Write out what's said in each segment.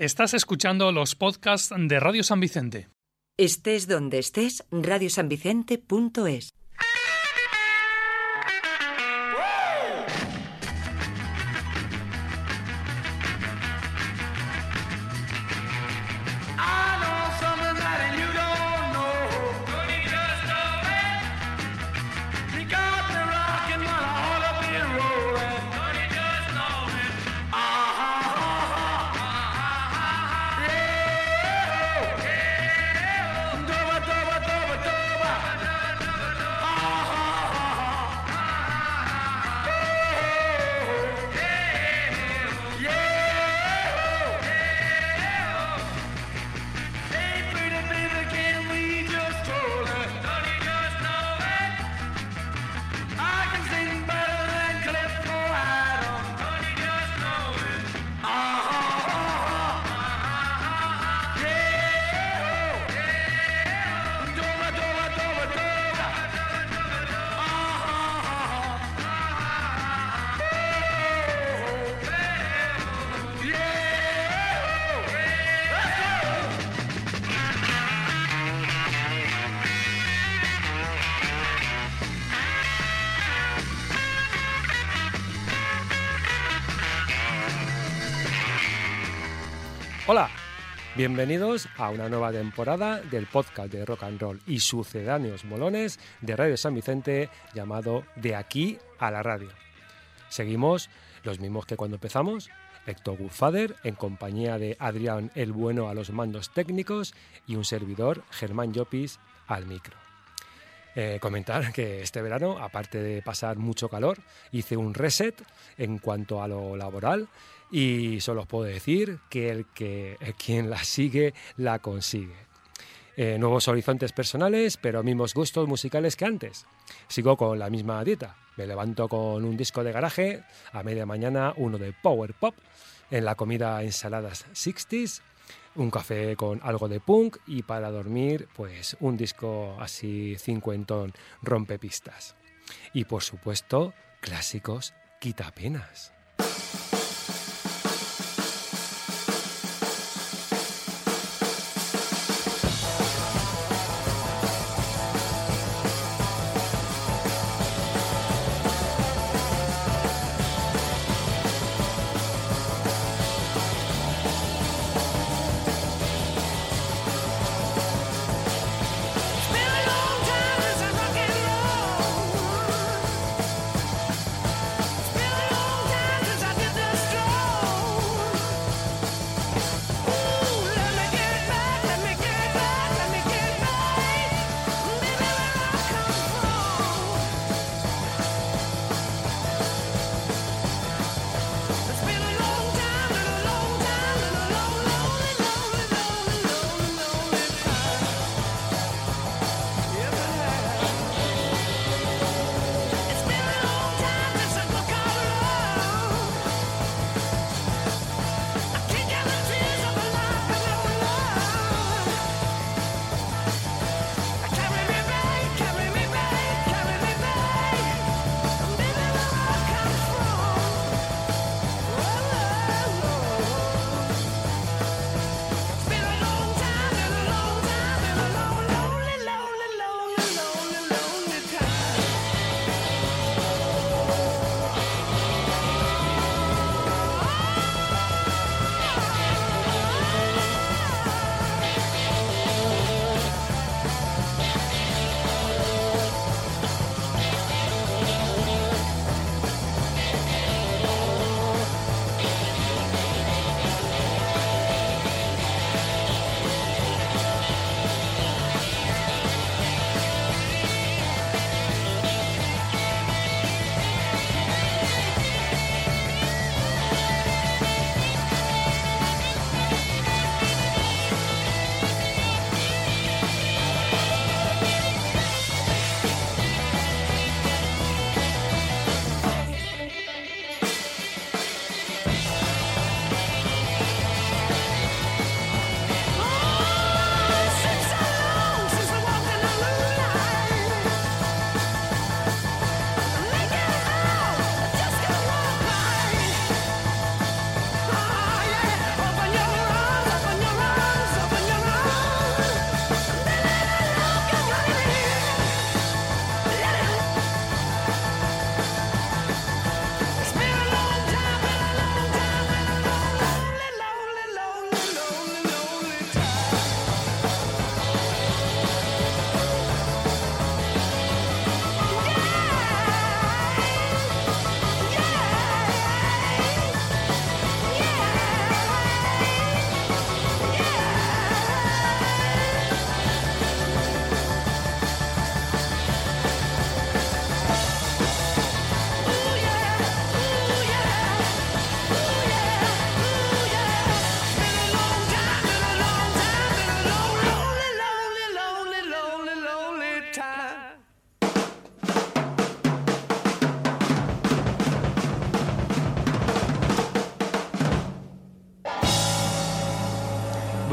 Estás escuchando los podcasts de Radio San Vicente. Estés donde estés, radiosanvicente.es. bienvenidos a una nueva temporada del podcast de rock and roll y sucedáneos molones de Radio San Vicente llamado De aquí a la radio. Seguimos los mismos que cuando empezamos, Héctor Goodfather en compañía de Adrián el Bueno a los mandos técnicos y un servidor, Germán Llopis, al micro. Eh, comentar que este verano, aparte de pasar mucho calor, hice un reset en cuanto a lo laboral y solo os puedo decir que el que quien la sigue la consigue. Eh, nuevos horizontes personales, pero mismos gustos musicales que antes. Sigo con la misma dieta. Me levanto con un disco de garaje, a media mañana uno de Power Pop, en la comida ensaladas 60s, un café con algo de punk y para dormir, pues un disco así cincuentón rompepistas. Y por supuesto, clásicos quitapenas.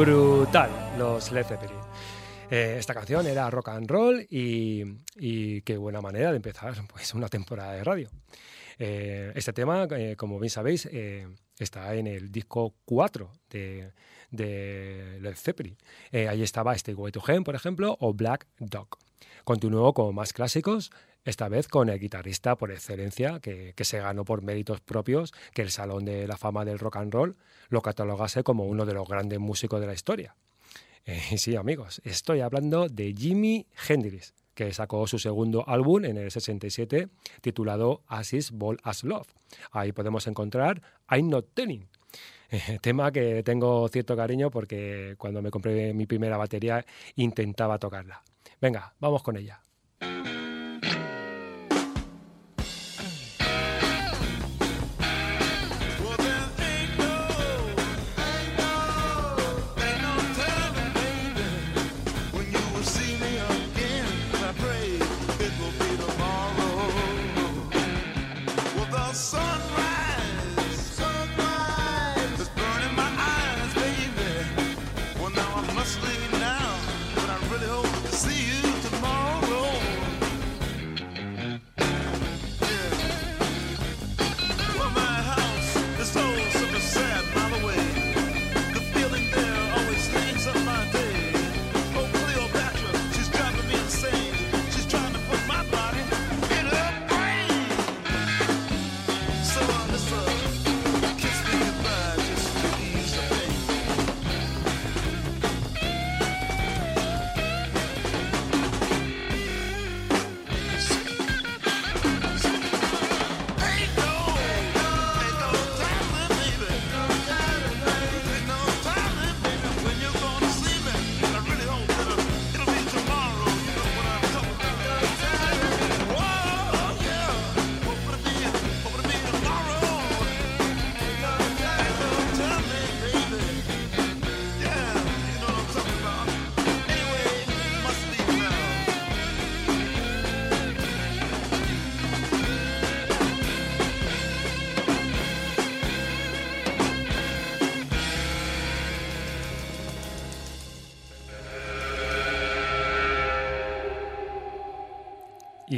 Brutal, los Led Zeppelin. Eh, esta canción era rock and roll y, qué buena manera de empezar pues, una temporada de radio. Eh, este tema, eh, como bien sabéis, está en el disco 4 de, de Led Zeppelin. ahí estaba este Way to Heaven, por ejemplo, o Black Dog. Continuó con más clásicos, esta vez con el guitarrista por excelencia, que, que, se ganó por méritos propios que el Salón de la Fama del Rock and Roll lo catalogase como uno de los grandes músicos de la historia. Eh, sí, amigos, estoy hablando de Jimi Hendrix, que sacó su segundo álbum en el 67 titulado As Is Ball As Love. Ahí podemos encontrar I'm Not Telling, eh, tema que tengo cierto cariño porque cuando me compré mi primera batería intentaba tocarla. Venga, vamos con ella.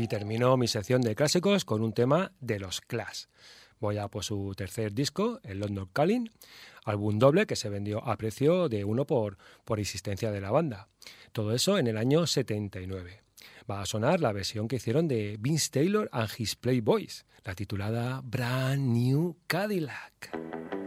Termino mi sección de clásicos con un tema de los Clash. Voy a por su tercer disco, el London Calling, álbum doble que se vendió a precio de uno por, por existencia de la banda. Todo eso en el año 79. Va a sonar la versión que hicieron de Vince Taylor and His Playboys, la titulada Brand New Cadillac.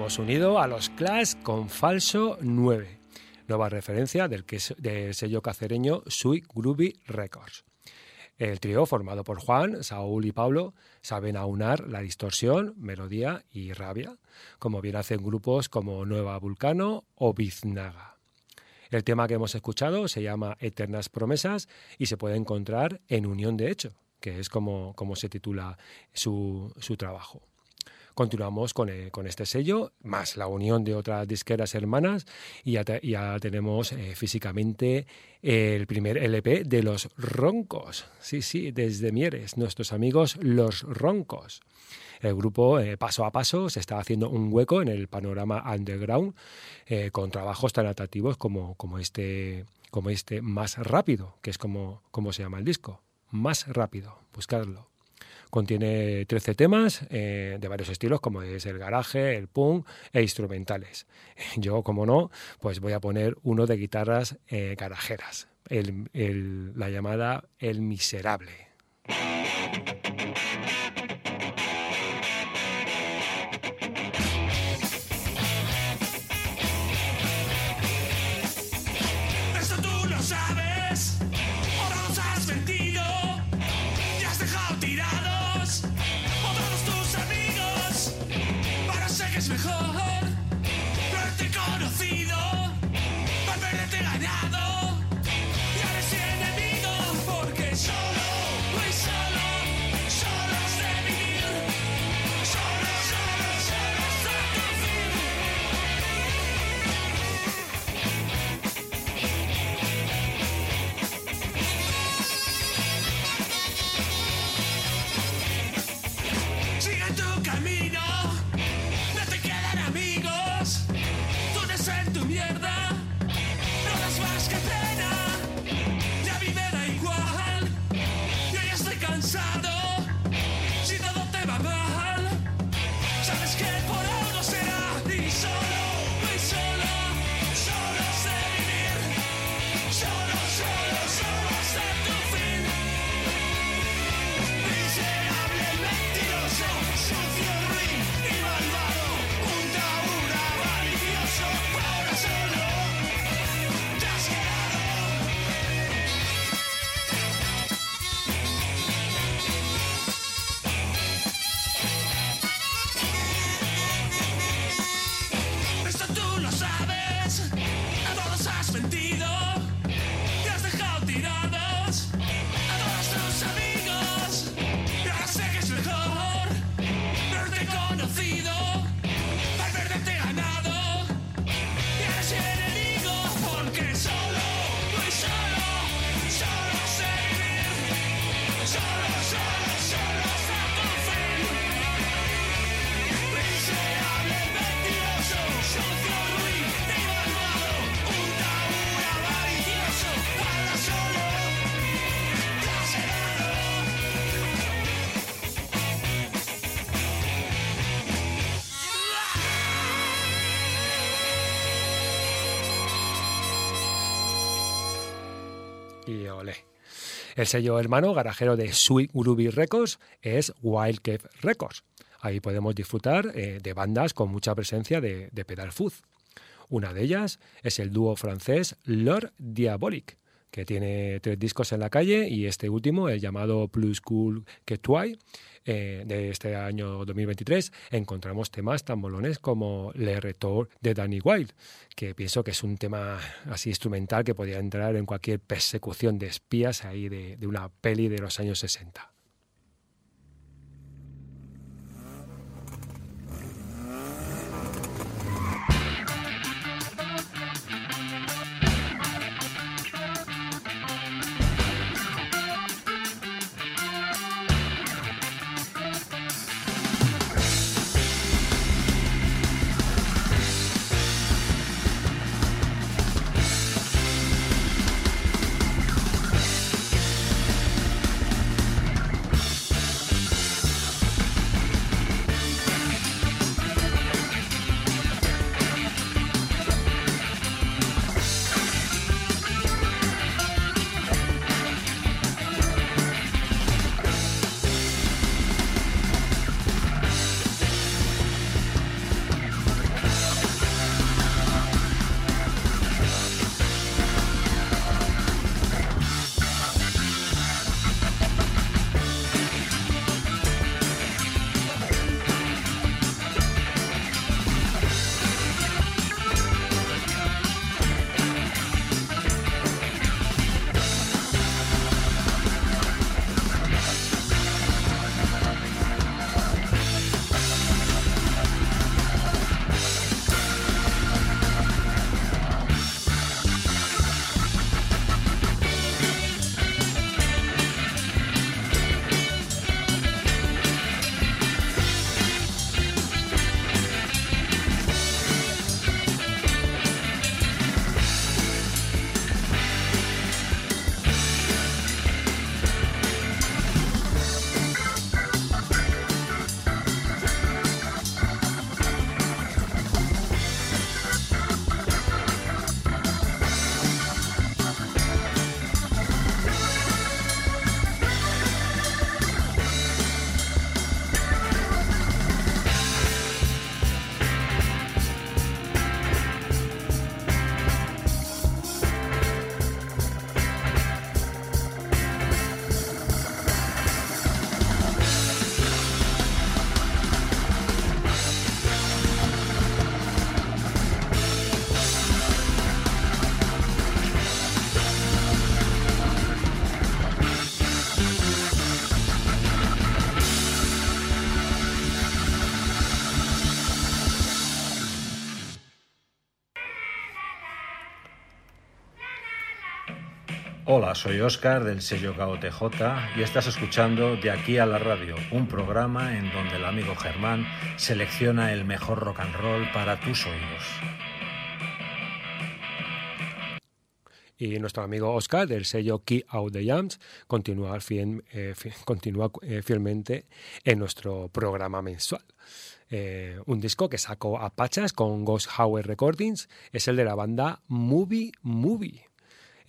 Unido a los Clash con Falso 9, nueva referencia del, sello cacereño Sui Groovy Records. El trío, formado por Juan, Saúl y Pablo, saben aunar la distorsión, melodía y rabia, como bien hacen grupos como Nueva Vulcano o Biznaga. El tema que hemos escuchado se llama Eternas Promesas y se puede encontrar en Unión de Hecho, que es como, se titula su trabajo. Continuamos eh, con, este sello, más la unión de otras disqueras hermanas, y ya, tenemos eh, físicamente el primer LP de Los Roncos. Sí, sí, desde Mieres, nuestros amigos Los Roncos. El grupo, eh, paso a paso, se está haciendo un hueco en el panorama underground con trabajos tan atractivos como, como, este, como este Más Rápido, que es como, como se llama el disco. Más Rápido, buscarlo. Contiene 13 temas eh, de varios estilos, como es el garaje, el punk e instrumentales. Yo, como no, pues voy a poner uno de guitarras eh, garajeras, la llamada El Miserable. El sello hermano garajero de Sweet Ruby Records es Wild Cave Records. Ahí podemos disfrutar eh, de bandas con mucha presencia de, de pedal fuzz. Una de ellas es el dúo francés Lord Diabolic, que tiene tres discos en la calle y este último, el llamado Plus Cool que Twy, eh, de este año 2023, encontramos temas tan molones como Le Retour de Danny Wilde, que pienso que es un tema así instrumental que podría entrar en cualquier persecución de espías ahí de, de una peli de los años 60. Hola, soy Oscar del sello KOTJ y estás escuchando De aquí a la radio, un programa en donde el amigo Germán selecciona el mejor rock and roll para tus oídos. Y nuestro amigo Oscar del sello Key Out the Jams continúa, eh, eh, fielmente en nuestro programa mensual. Eh, un disco que sacó a Pachas con Ghost Hour Recordings es el de la banda Movie Movie.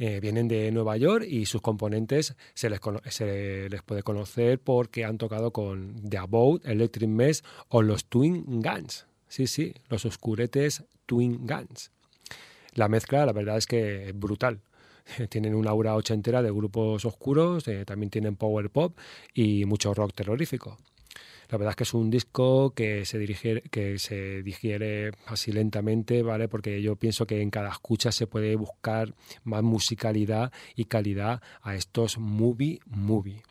Eh, vienen de Nueva York y sus componentes se les, se les, puede conocer porque han tocado con The About, Electric Mess o los Twin Guns. Sí, sí, los oscuretes Twin Guns. La mezcla, la verdad es que es brutal. Tienen una aura ochentera de grupos oscuros, eh, también tienen power pop y mucho rock terrorífico. La verdad es que es un disco que se, dirige, que se digiere así lentamente, ¿vale? Porque yo pienso que en cada escucha se puede buscar más musicalidad y calidad a estos movie movie.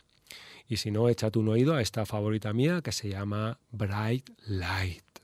Y si no, échate un oído a esta favorita mía que se llama Bright Light.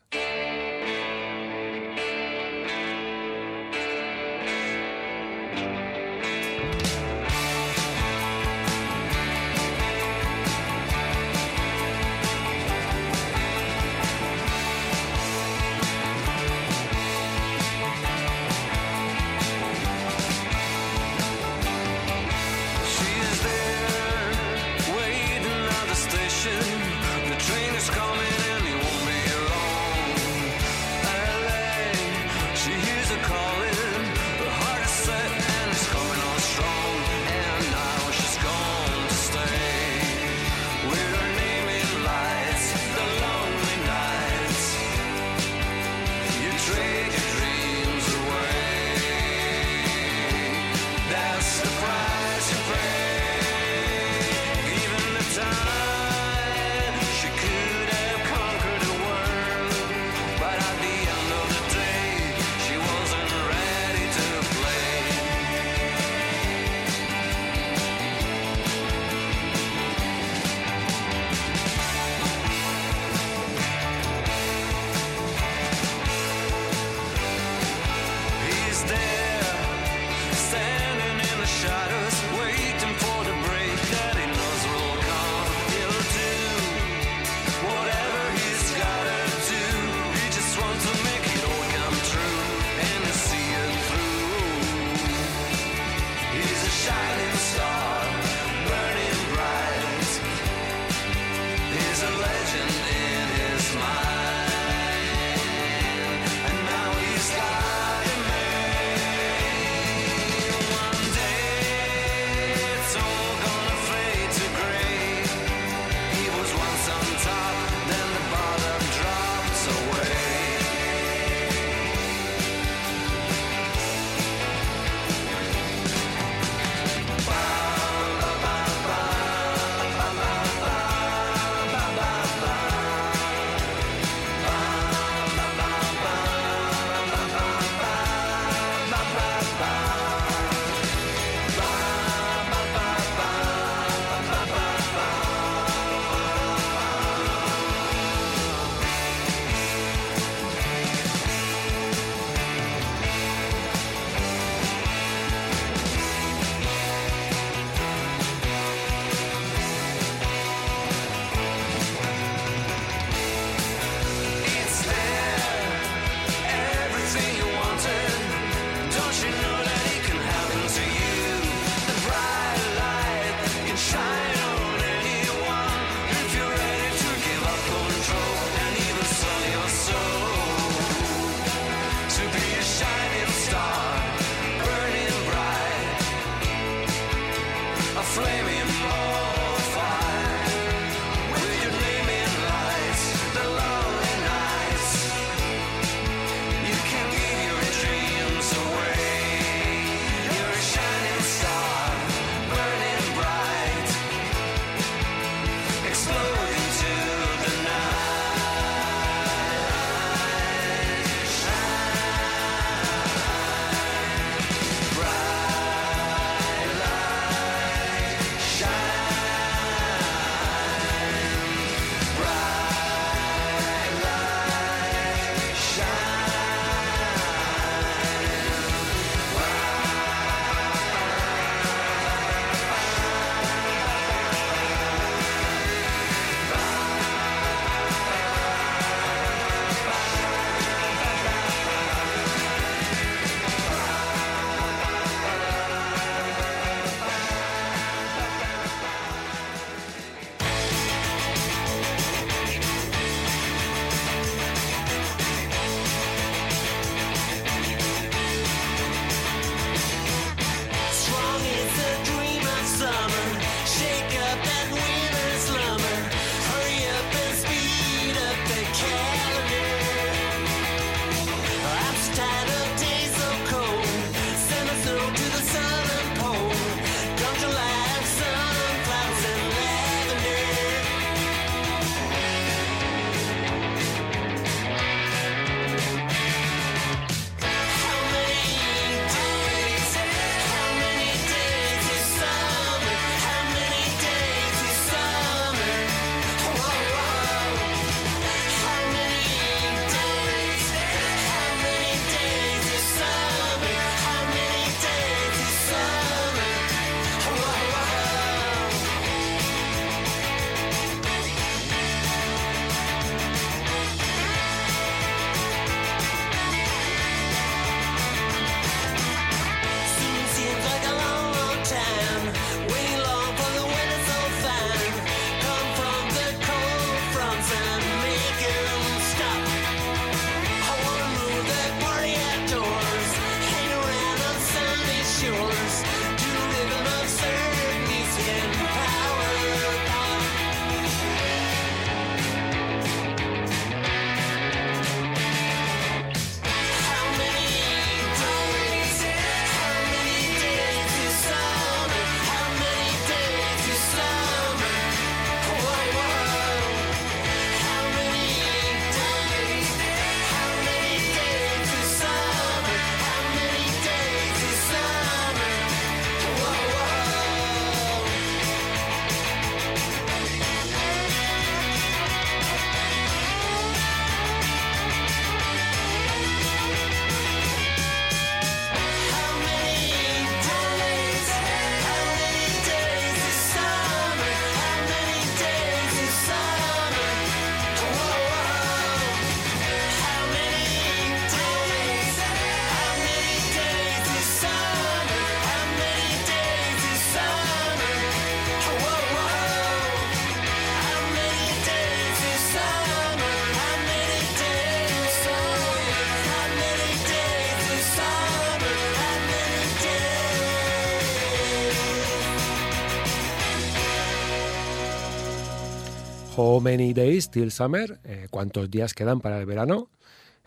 How Many Days Till Summer, eh, ¿cuántos días quedan para el verano?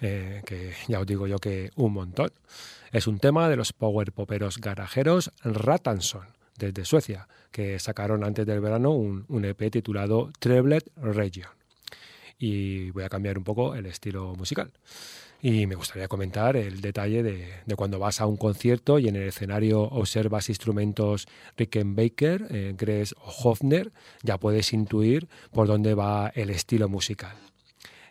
Eh, que ya os digo yo que un montón. Es un tema de los power poperos garajeros Ratanson, desde Suecia, que sacaron antes del verano un, un EP titulado Treblet Region. Y voy a cambiar un poco el estilo musical. Y me gustaría comentar el detalle de, cuando vas a un concierto y en el escenario observas instrumentos Rickenbacker, eh, o Hofner, ya puedes intuir por dónde va el estilo musical.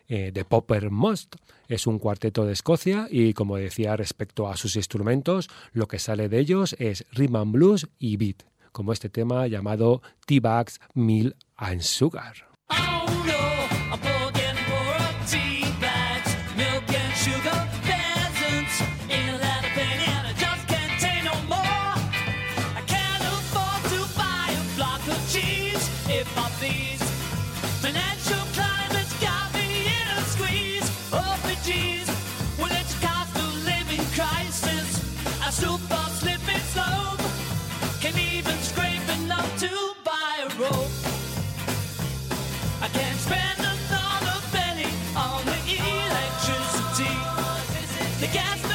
Eh, The Popper Most es un cuarteto de Escocia y, como decía respecto a sus instrumentos, lo que sale de ellos es rhythm and blues y beat, como este tema llamado T-Bags, Mill and Sugar. De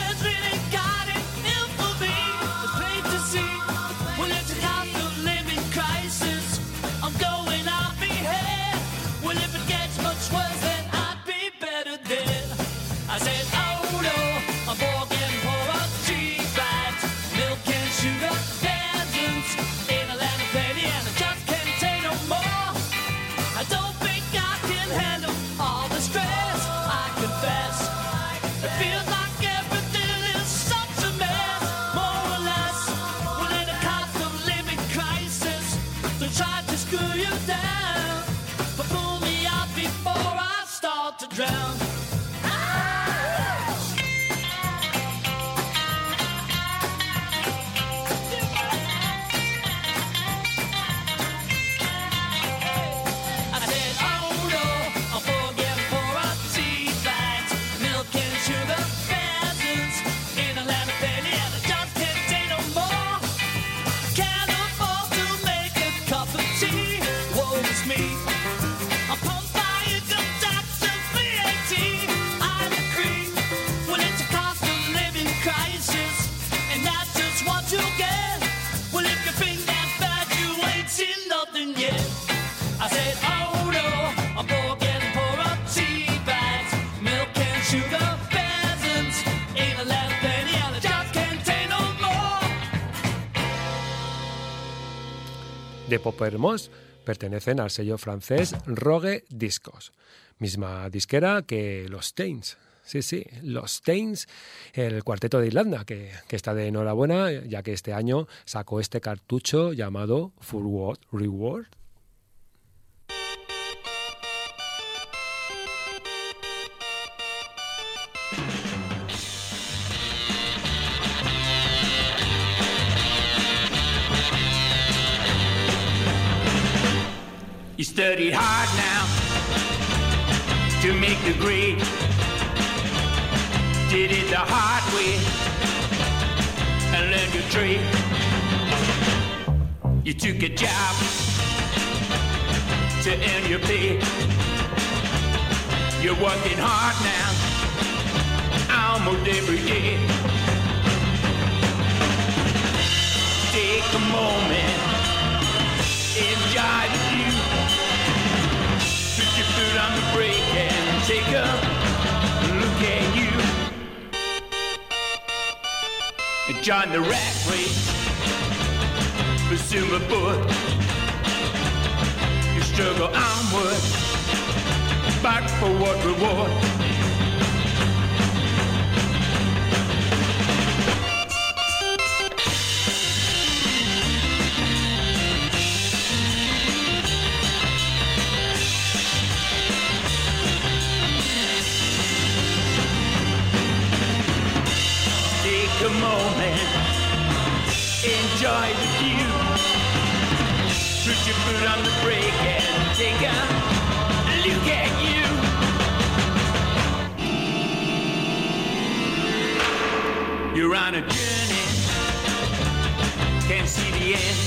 Poppermos pertenecen al sello francés Rogue Discos, misma disquera que los Tains. Sí, sí, los Tains, el cuarteto de Irlanda, que, que, está de enhorabuena, ya que este año sacó este cartucho llamado Full Reward You studied hard now to make the grade. Did it the hard way and learned your trade. You took a job to earn your pay. You're working hard now, almost every day. Take a moment, enjoy take a look at you. Join the rat race, pursue my foot. You struggle onward, back for what reward? joy with you. Put your foot on the brake and take a look at you. You're on a journey, can't see the end.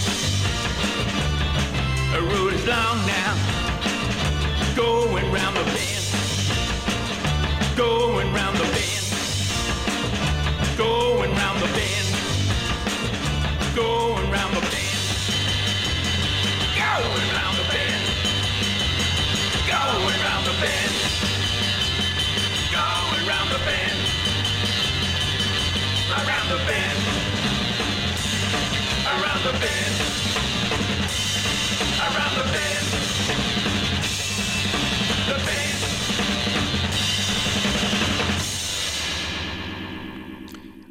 A road is long now, going round the bend, going round the bend.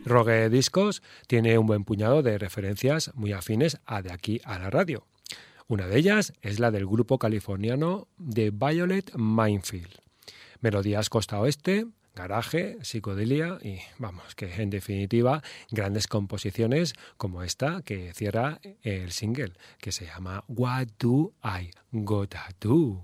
Rogue Discos tiene un buen puñado de referencias muy afines a de aquí a la radio. Una de ellas es la del grupo californiano The Violet Minefield. Melodías costa oeste, garaje, psicodelia y, vamos, que en definitiva, grandes composiciones como esta que cierra el single, que se llama What Do I Gotta Do?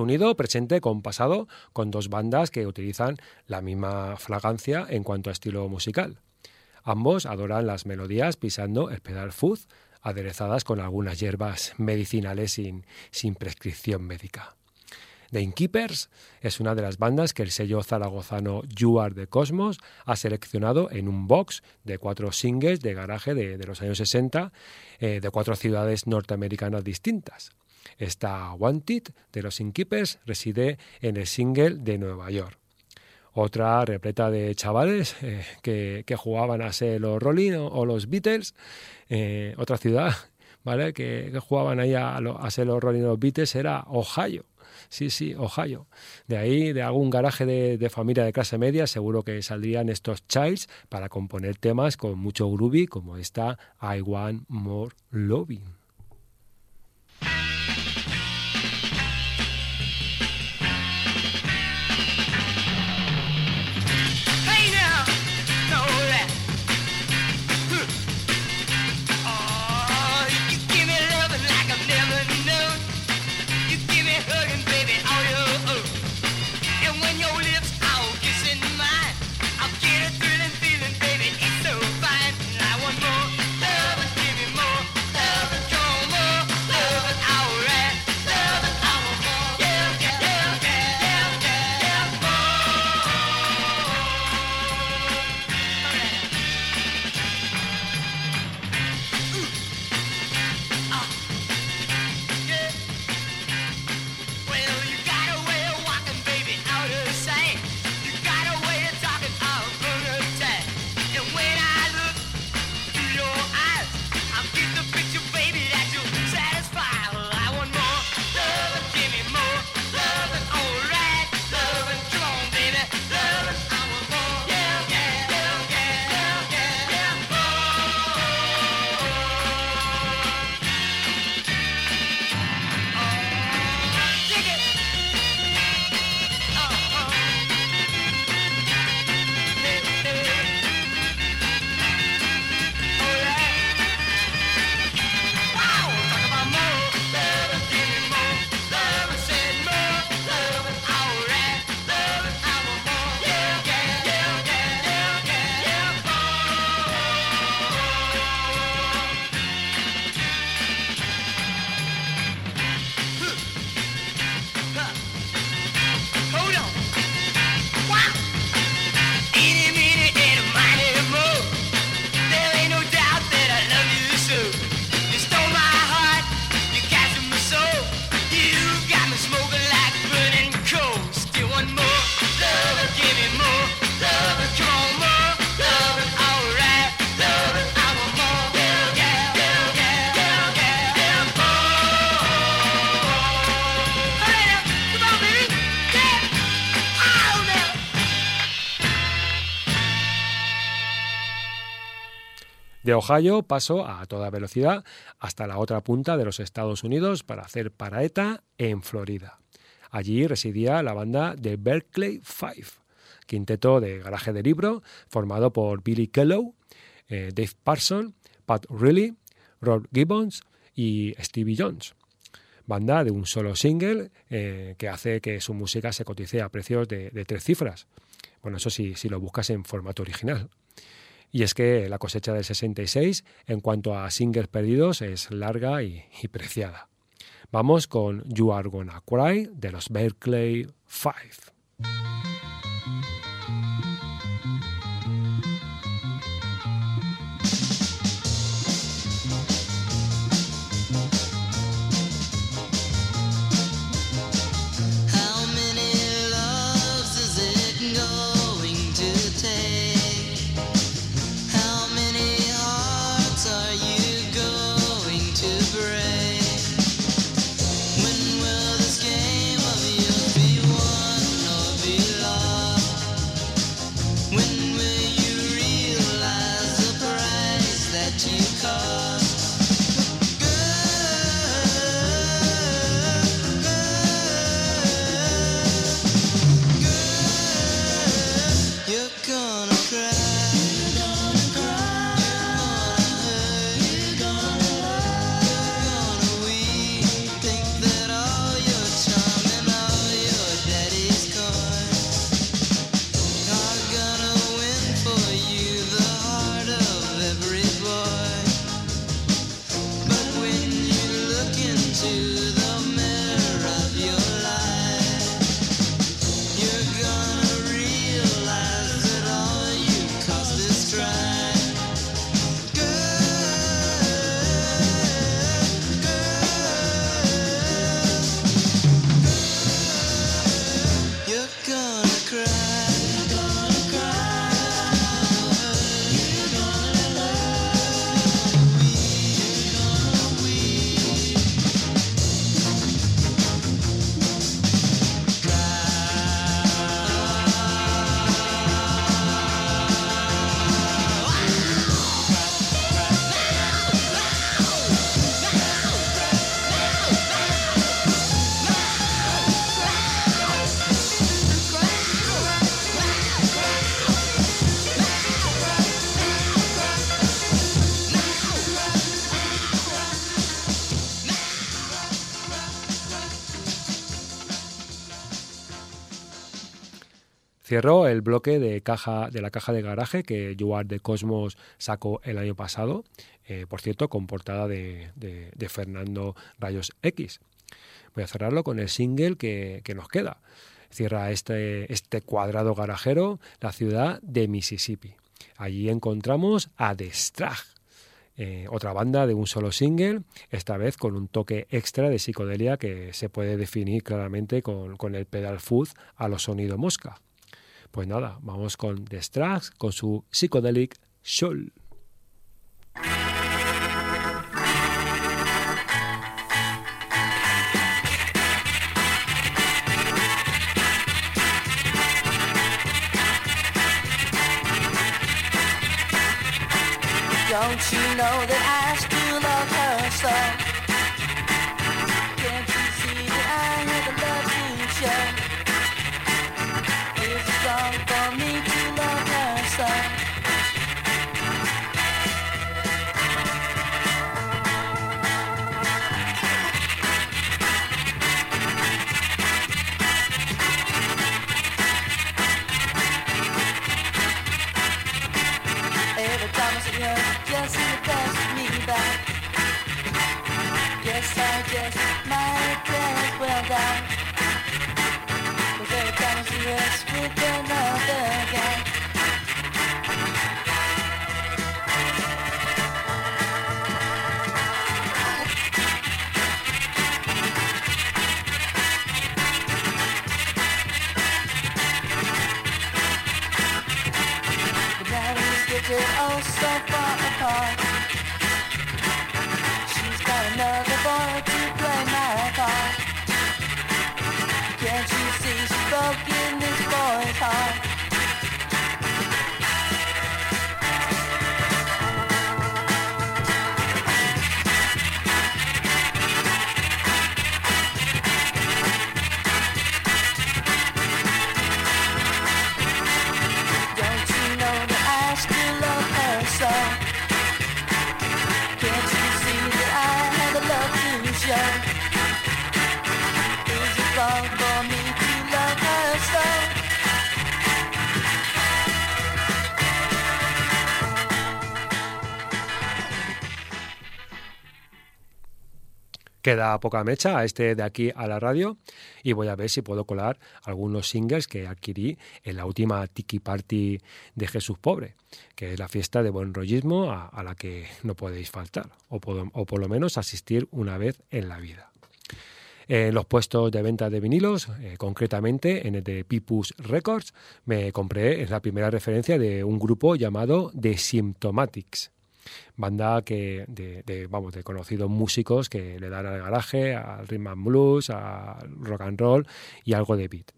Unido presente con pasado con dos bandas que utilizan la misma fragancia en cuanto a estilo musical. Ambos adoran las melodías pisando el pedal fuzz, aderezadas con algunas hierbas medicinales sin, sin prescripción médica. The Innkeepers es una de las bandas que el sello zaragozano You Are the Cosmos ha seleccionado en un box de cuatro singles de garaje de, de los años 60 eh, de cuatro ciudades norteamericanas distintas. Esta Wanted de los Innkeepers reside en el single de Nueva York. Otra repleta de chavales eh, que, que jugaban a ser los Rolling o, los Beatles. Eh, otra ciudad ¿vale? que, que jugaban ahí a, a ser los Rolling o los Beatles era Ohio. Sí, sí, Ohio. De ahí, de algún garaje de, de familia de clase media, seguro que saldrían estos Childs para componer temas con mucho groovy, como esta I Want More Loving. De Ohio paso a toda velocidad hasta la otra punta de los Estados Unidos para hacer paraeta en Florida. Allí residía la banda de Berkeley Five, quinteto de garaje de libro formado por Billy Kellow, eh, Dave Parson, Pat Riley, Rob Gibbons y Stevie Jones. Banda de un solo single eh, que hace que su música se cotice a precios de, de tres cifras. Bueno, eso sí, si lo buscas en formato original. Y es que la cosecha del 66, en cuanto a singles perdidos, es larga y, y preciada. Vamos con You Are Gonna Cry de los Berkeley Five. Cierro el bloque de, caja, de la caja de garaje que Are the Cosmos sacó el año pasado, eh, por cierto, con portada de, de- de Fernando Rayos X. Voy a cerrarlo con el single que, nos queda. Cierra este, este cuadrado garajero la ciudad de Mississippi. Allí encontramos a The eh, otra banda de un solo single, esta vez con un toque extra de psicodelia que se puede definir claramente con, el pedal fuzz a los sonido mosca. Pues nada, vamos con The Strax con su Psychedelic Soul. Don't you know that Queda poca mecha a este de aquí a la radio y voy a ver si puedo colar algunos singles que adquirí en la última Tiki Party de Jesús Pobre, que es la fiesta de buen rollismo a, la que no podéis faltar, o por, o por lo menos asistir una vez en la vida. En los puestos de venta de vinilos, eh, concretamente en el de Pipus Records, me compré, es la primera referencia de un grupo llamado The Symptomatics banda que de, de, vamos de conocidos músicos que le dan al garaje, al rhythm and blues, al rock and roll y algo de beat.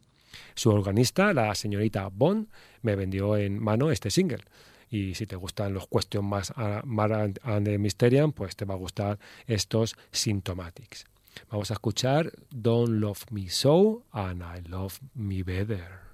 Su organista, la señorita Bond, me vendió en mano este single. Y si te gustan los Question más and Mysterium, pues te va a gustar estos Symptomatics. Vamos a escuchar Don't Love Me So and I Love Me Better.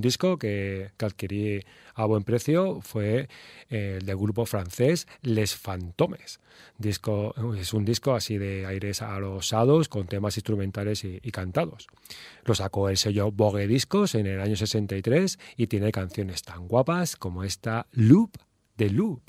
Un disco que, adquirí a buen precio fue eh, el del grupo francés Les Fantomes. Disco, es un disco así de aires alosados con temas instrumentales y, cantados. Lo sacó el sello Vogue Discos en el año 63 y tiene canciones tan guapas como esta Loop de Loop.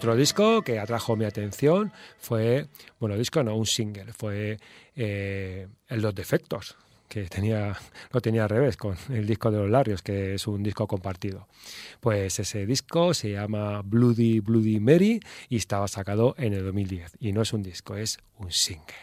Otro disco que atrajo mi atención fue, bueno, disco no, un single, fue eh, Los Defectos, que tenía, lo tenía al revés con el disco de los Larios, que es un disco compartido. Pues ese disco se llama Bloody Bloody Mary y estaba sacado en el 2010. Y no es un disco, es un single.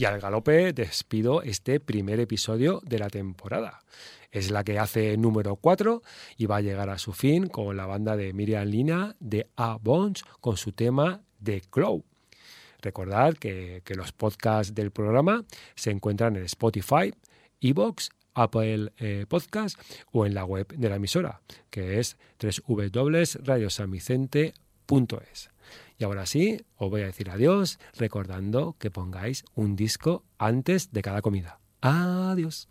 Y al galope despido este primer episodio de la temporada. Es la que hace número 4 y va a llegar a su fin con la banda de Miriam Lina de A Bones con su tema The Crow. Recordad que, que los podcasts del programa se encuentran en Spotify, Evox, Apple eh, Podcast o en la web de la emisora, que es www.radiosanvicente.es. Y ahora sí, os voy a decir adiós recordando que pongáis un disco antes de cada comida. Adiós.